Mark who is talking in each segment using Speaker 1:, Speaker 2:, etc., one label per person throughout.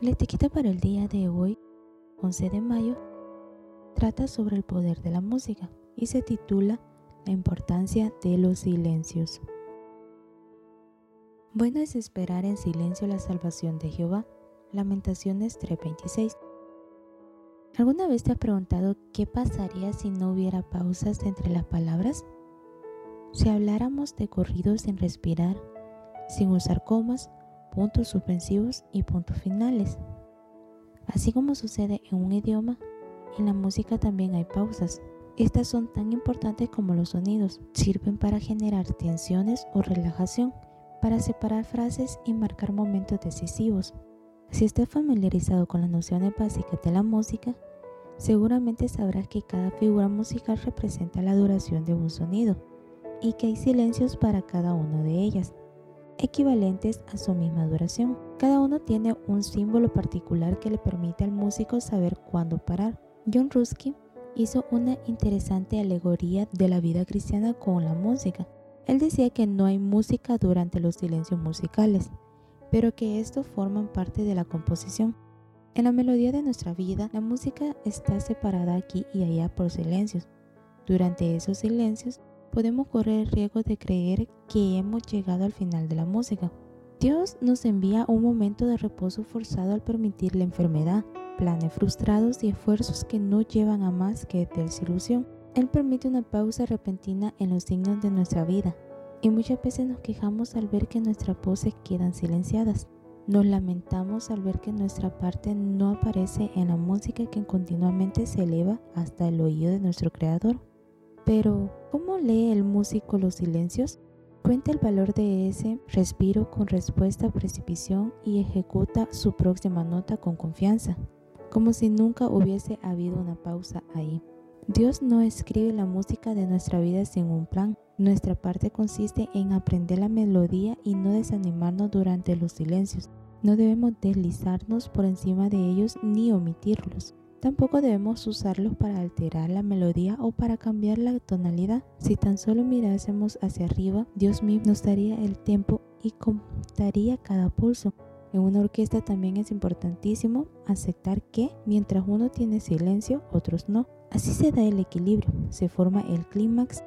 Speaker 1: La etiqueta para el día de hoy, 11 de mayo, trata sobre el poder de la música y se titula La importancia de los silencios. Bueno es esperar en silencio la salvación de Jehová. Lamentaciones 3:26. ¿Alguna vez te has preguntado qué pasaría si no hubiera pausas entre las palabras? Si habláramos de corridos sin respirar, sin usar comas, puntos suspensivos y puntos finales. Así como sucede en un idioma, en la música también hay pausas. Estas son tan importantes como los sonidos. Sirven para generar tensiones o relajación, para separar frases y marcar momentos decisivos. Si estás familiarizado con las nociones básicas de la música, seguramente sabrás que cada figura musical representa la duración de un sonido y que hay silencios para cada una de ellas equivalentes a su misma duración. Cada uno tiene un símbolo particular que le permite al músico saber cuándo parar. John Ruskin hizo una interesante alegoría de la vida cristiana con la música. Él decía que no hay música durante los silencios musicales, pero que estos forman parte de la composición. En la melodía de nuestra vida, la música está separada aquí y allá por silencios. Durante esos silencios, podemos correr el riesgo de creer que hemos llegado al final de la música. Dios nos envía un momento de reposo forzado al permitir la enfermedad, planes frustrados y esfuerzos que no llevan a más que desilusión. Él permite una pausa repentina en los signos de nuestra vida y muchas veces nos quejamos al ver que nuestras voces quedan silenciadas. Nos lamentamos al ver que nuestra parte no aparece en la música que continuamente se eleva hasta el oído de nuestro Creador. Pero, ¿cómo lee el músico los silencios? Cuenta el valor de ese respiro con respuesta a precipición y ejecuta su próxima nota con confianza, como si nunca hubiese habido una pausa ahí. Dios no escribe la música de nuestra vida sin un plan. Nuestra parte consiste en aprender la melodía y no desanimarnos durante los silencios. No debemos deslizarnos por encima de ellos ni omitirlos. Tampoco debemos usarlos para alterar la melodía o para cambiar la tonalidad. Si tan solo mirásemos hacia arriba, Dios mismo nos daría el tiempo y contaría cada pulso. En una orquesta también es importantísimo aceptar que mientras uno tiene silencio, otros no. Así se da el equilibrio, se forma el clímax,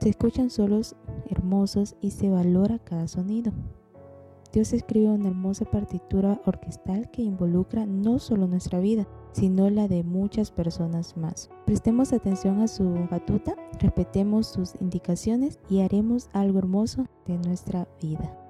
Speaker 1: se escuchan solos hermosos y se valora cada sonido. Dios escribe una hermosa partitura orquestal que involucra no solo nuestra vida, sino la de muchas personas más. Prestemos atención a su batuta, respetemos sus indicaciones y haremos algo hermoso de nuestra vida.